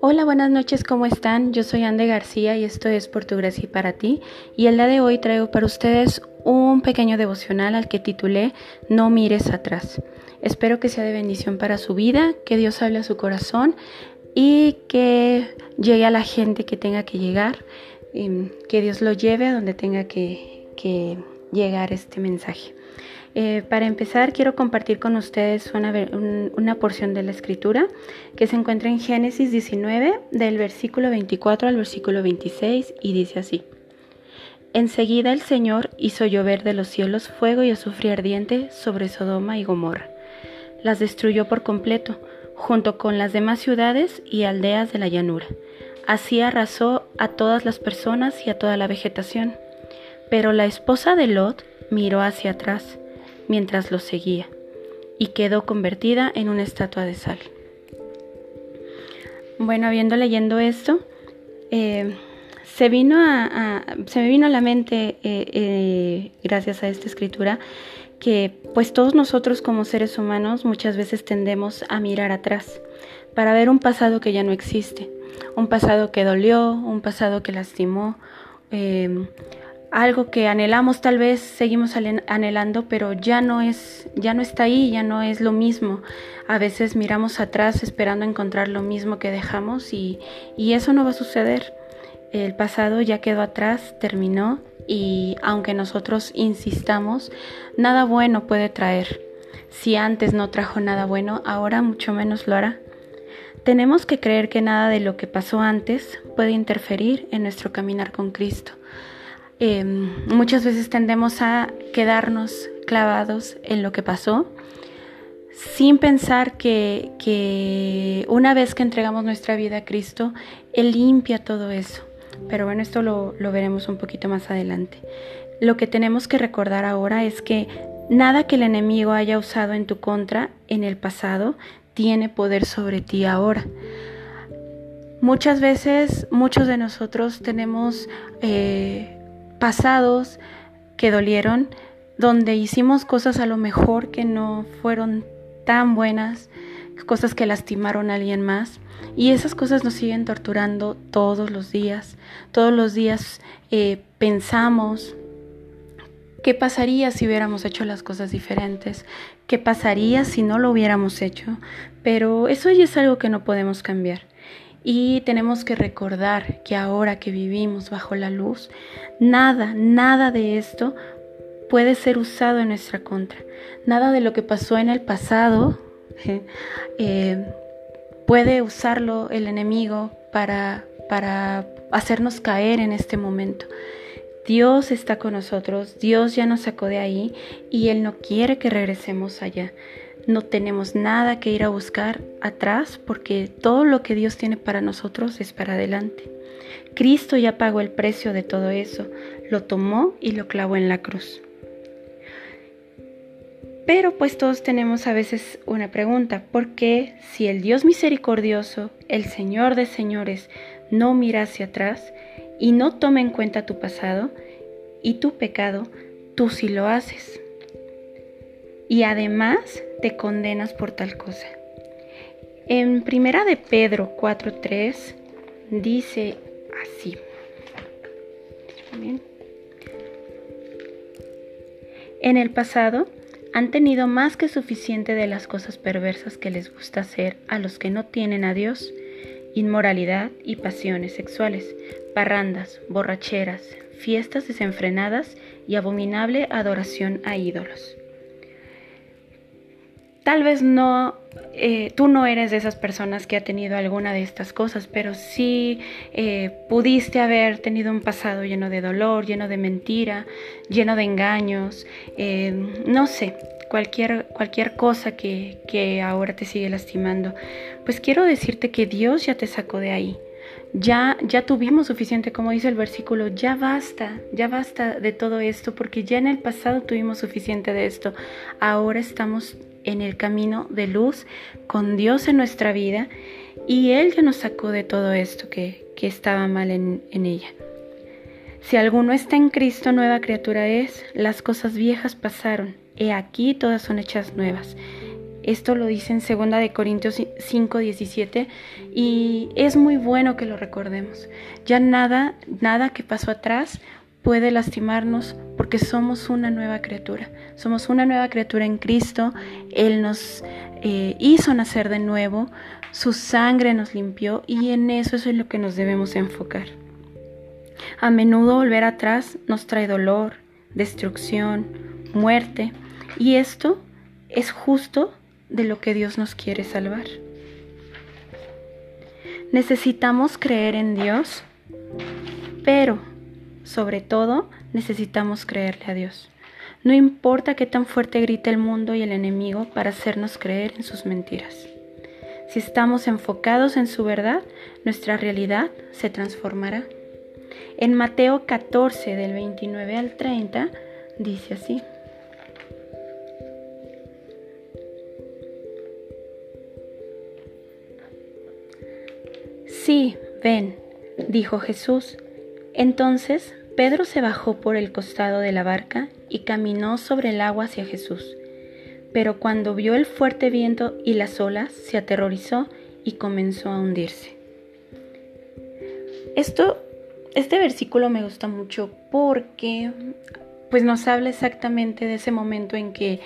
Hola, buenas noches, ¿cómo están? Yo soy Ande García y esto es Por tu Gracia y para ti. Y el día de hoy traigo para ustedes un pequeño devocional al que titulé No mires atrás. Espero que sea de bendición para su vida, que Dios hable a su corazón y que llegue a la gente que tenga que llegar, em, que Dios lo lleve a donde tenga que, que llegar este mensaje. Eh, para empezar, quiero compartir con ustedes una, una, porción de la escritura que se encuentra en Génesis 19, del versículo 24 al versículo 26, y dice así. Enseguida el Señor hizo llover de los cielos fuego y azufre ardiente sobre Sodoma y Gomorra. Las destruyó por completo, junto con las demás ciudades y aldeas de la llanura. Así arrasó a todas las personas y a toda la vegetación. Pero la esposa de Lot miró hacia atrás mientras lo seguía y quedó convertida en una estatua de sal. Bueno, habiendo leyendo esto, eh, se, vino a, se me vino a la mente, eh, eh, gracias a esta escritura, que pues todos nosotros como seres humanos muchas veces tendemos a mirar atrás para ver un pasado que ya no existe, un pasado que dolió, un pasado que lastimó, algo que anhelamos tal vez seguimos anhelando, pero ya no es ya no está ahí, ya no es lo mismo. A veces miramos atrás esperando encontrar lo mismo que dejamos y, y eso no va a suceder. El pasado ya quedó atrás, terminó y aunque nosotros insistamos, nada bueno puede traer. Si antes no trajo nada bueno, ahora mucho menos lo hará. Tenemos que creer que nada de lo que pasó antes puede interferir en nuestro caminar con Cristo. Em, muchas veces tendemos a quedarnos clavados en lo que pasó sin pensar que, una vez que entregamos nuestra vida a Cristo, Él limpia todo eso. Pero bueno, esto lo, veremos un poquito más adelante. Lo que tenemos que recordar ahora es que nada que el enemigo haya usado en tu contra en el pasado tiene poder sobre ti ahora. Muchas veces, muchos de nosotros tenemos eh, pasados que dolieron, donde hicimos cosas a lo mejor que no fueron tan buenas, cosas que lastimaron a alguien más. Y esas cosas nos siguen torturando todos los días. Todos los días eh, pensamos, ¿qué pasaría si hubiéramos hecho las cosas diferentes? ¿Qué pasaría si no lo hubiéramos hecho? Pero eso ya es algo que no podemos cambiar. Y tenemos que recordar que ahora que vivimos bajo la luz, nada, nada de esto puede ser usado en nuestra contra. Nada de lo que pasó en el pasado eh, puede usarlo el enemigo para, para hacernos caer en este momento. Dios está con nosotros, Dios ya nos sacó de ahí y Él no quiere que regresemos allá. No tenemos nada que ir a buscar atrás porque todo lo que Dios tiene para nosotros es para adelante. Cristo ya pagó el precio de todo eso, lo tomó y lo clavó en la cruz. Pero pues todos tenemos a veces una pregunta, ¿por qué si el Dios misericordioso, el Señor de señores, no mira hacia atrás y no toma en cuenta tu pasado y tu pecado, tú sí lo haces? Y además te condenas por tal cosa. En primera de Pedro 4:3 dice así. En el pasado han tenido más que suficiente de las cosas perversas que les gusta hacer a los que no tienen a Dios, inmoralidad y pasiones sexuales, parrandas, borracheras, fiestas desenfrenadas y abominable adoración a ídolos. Tal vez no, eh, tú no eres de esas personas que ha tenido alguna de estas cosas, pero sí eh, pudiste haber tenido un pasado lleno de dolor, lleno de mentira, lleno de engaños, eh, no sé, cualquier, cualquier cosa que, que ahora te sigue lastimando. Pues quiero decirte que Dios ya te sacó de ahí. Ya, ya tuvimos suficiente, como dice el versículo, ya basta, ya basta de todo esto, porque ya en el pasado tuvimos suficiente de esto. Ahora estamos en el camino de luz con Dios en nuestra vida y Él ya nos sacó de todo esto que, estaba mal en, en ella. Si alguno está en Cristo, nueva criatura es, las cosas viejas pasaron, he aquí todas son hechas nuevas. Esto lo dice en 2 de Corintios 5, 17 y es muy bueno que lo recordemos. Ya nada, nada que pasó atrás puede lastimarnos porque somos una nueva criatura. Somos una nueva criatura en Cristo. Él nos eh, hizo nacer de nuevo, su sangre nos limpió y en eso es en lo que nos debemos enfocar. A menudo volver atrás nos trae dolor, destrucción, muerte y esto es justo de lo que Dios nos quiere salvar. Necesitamos creer en Dios, pero sobre todo necesitamos creerle a Dios. No importa qué tan fuerte grite el mundo y el enemigo para hacernos creer en sus mentiras. Si estamos enfocados en su verdad, nuestra realidad se transformará. En Mateo 14 del 29 al 30 dice así. Sí, ven, dijo Jesús. Entonces Pedro se bajó por el costado de la barca y caminó sobre el agua hacia Jesús. Pero cuando vio el fuerte viento y las olas, se aterrorizó y comenzó a hundirse. Esto, este versículo me gusta mucho porque pues nos habla exactamente de ese momento en que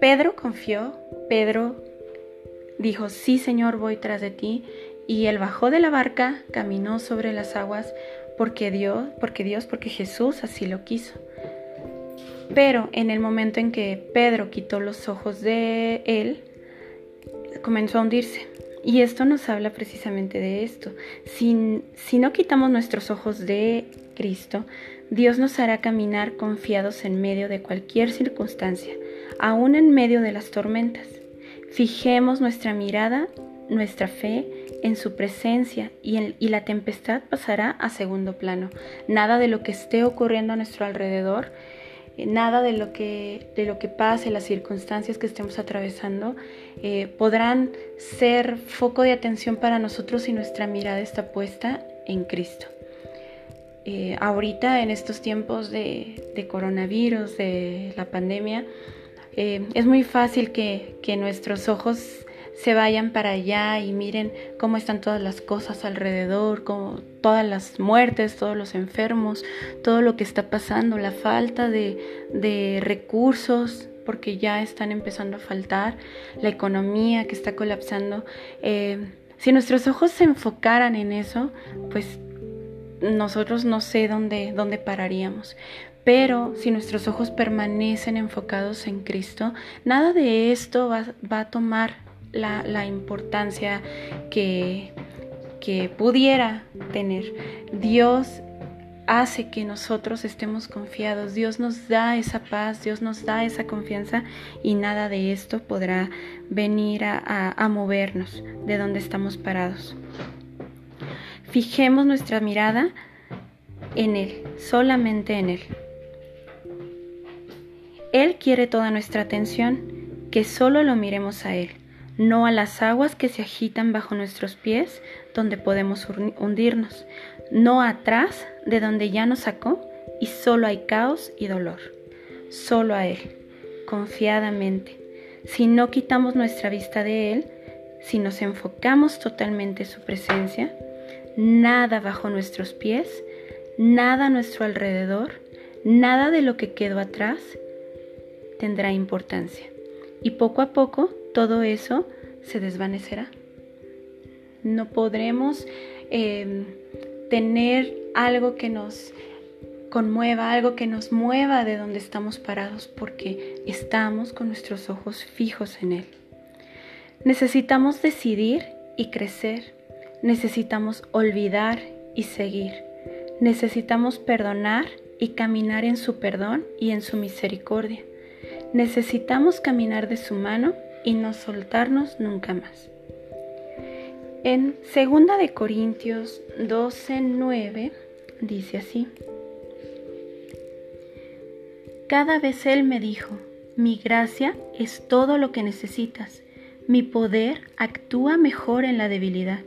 Pedro confió, Pedro dijo, sí Señor, voy tras de ti, y él bajó de la barca, caminó sobre las aguas, porque Dios, porque Dios, porque Jesús así lo quiso. Pero en el momento en que Pedro quitó los ojos de él, comenzó a hundirse. Y esto nos habla precisamente de esto. Si, si no quitamos nuestros ojos de Cristo, Dios nos hará caminar confiados en medio de cualquier circunstancia, aún en medio de las tormentas. Fijemos nuestra mirada, nuestra fe en su presencia y, la tempestad pasará a segundo plano. Nada de lo que esté ocurriendo a nuestro alrededor, eh, nada de lo que, de lo que pase, las circunstancias que estemos atravesando, eh, podrán ser foco de atención para nosotros si nuestra mirada está puesta en Cristo. Eh, ahorita en estos tiempos de, coronavirus, de la pandemia, es muy fácil que nuestros ojos se vayan para allá y miren cómo están todas las cosas alrededor, como todas las muertes, todos los enfermos, todo lo que está pasando, la falta de, recursos, porque ya están empezando a faltar, la economía que está colapsando. Eh, si nuestros ojos se enfocaran en eso, pues nosotros no sé dónde, dónde pararíamos. Pero si nuestros ojos permanecen enfocados en Cristo, nada de esto va, va a tomar la, importancia que, que pudiera tener. Dios hace que nosotros estemos confiados. Dios nos da esa paz, Dios nos da esa confianza y nada de esto podrá venir a, a, movernos de donde estamos parados. Fijemos nuestra mirada en Él, solamente en Él. Él quiere toda nuestra atención, que solo lo miremos a Él no a las aguas que se agitan bajo nuestros pies, donde podemos hundirnos, no atrás de donde ya nos sacó y solo hay caos y dolor, solo a Él, confiadamente. Si no quitamos nuestra vista de Él, si nos enfocamos totalmente en su presencia, nada bajo nuestros pies, nada a nuestro alrededor, nada de lo que quedó atrás tendrá importancia. Y poco a poco todo eso se desvanecerá. No podremos em, tener algo que nos conmueva, algo que nos mueva de donde estamos parados, porque estamos con nuestros ojos fijos en Él. Necesitamos decidir y crecer. Necesitamos olvidar y seguir. Necesitamos perdonar y caminar en su perdón y en su misericordia. Necesitamos caminar de su mano y no soltarnos nunca más. En 2 de Corintios 12:9 dice así: Cada vez él me dijo, mi gracia es todo lo que necesitas. Mi poder actúa mejor en la debilidad.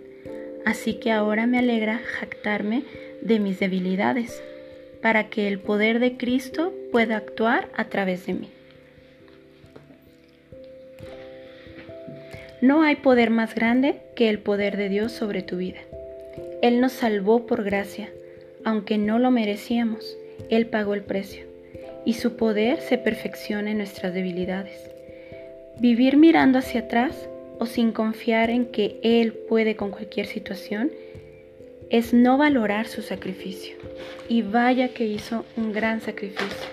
Así que ahora me alegra jactarme de mis debilidades, para que el poder de Cristo pueda actuar a través de mí. No hay poder más grande que el poder de Dios sobre tu vida. Él nos salvó por gracia, aunque no lo merecíamos. Él pagó el precio y su poder se perfecciona en nuestras debilidades. Vivir mirando hacia atrás o sin confiar en que Él puede con cualquier situación es no valorar su sacrificio. Y vaya que hizo un gran sacrificio.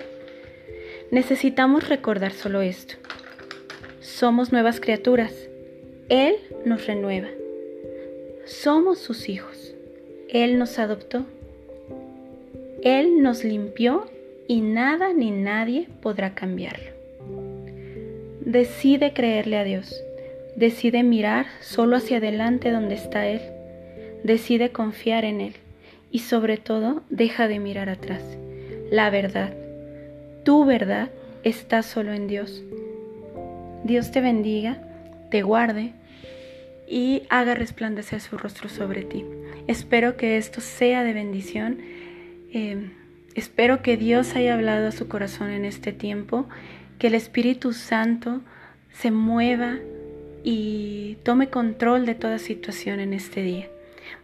Necesitamos recordar solo esto. Somos nuevas criaturas. Él nos renueva. Somos sus hijos. Él nos adoptó. Él nos limpió y nada ni nadie podrá cambiarlo. Decide creerle a Dios. Decide mirar solo hacia adelante donde está Él. Decide confiar en Él. Y sobre todo, deja de mirar atrás. La verdad, tu verdad, está solo en Dios. Dios te bendiga, te guarde y haga resplandecer su rostro sobre ti. Espero que esto sea de bendición. Eh, Espero que Dios haya hablado a su corazón en este tiempo, que el Espíritu Santo se mueva y tome control de toda situación en este día.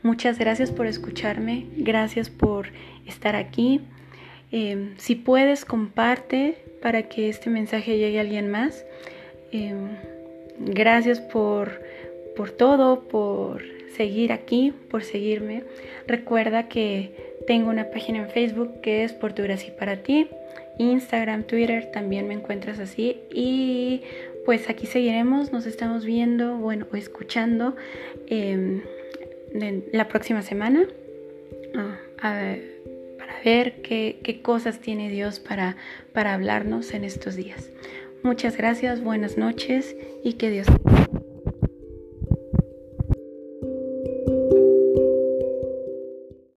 Muchas gracias por escucharme, gracias por estar aquí. Em, si puedes, comparte para que este mensaje llegue a alguien más. Em, gracias por, por todo, por seguir aquí, por seguirme. Recuerda que tengo una página en Facebook que es Por tu gracia para ti. Instagram, Twitter también me encuentras así. Y pues aquí seguiremos, nos estamos viendo, bueno, o escuchando em, la próxima semana ah, para ver qué, qué, cosas tiene Dios para, para hablarnos en estos días. Muchas gracias, buenas noches y que Dios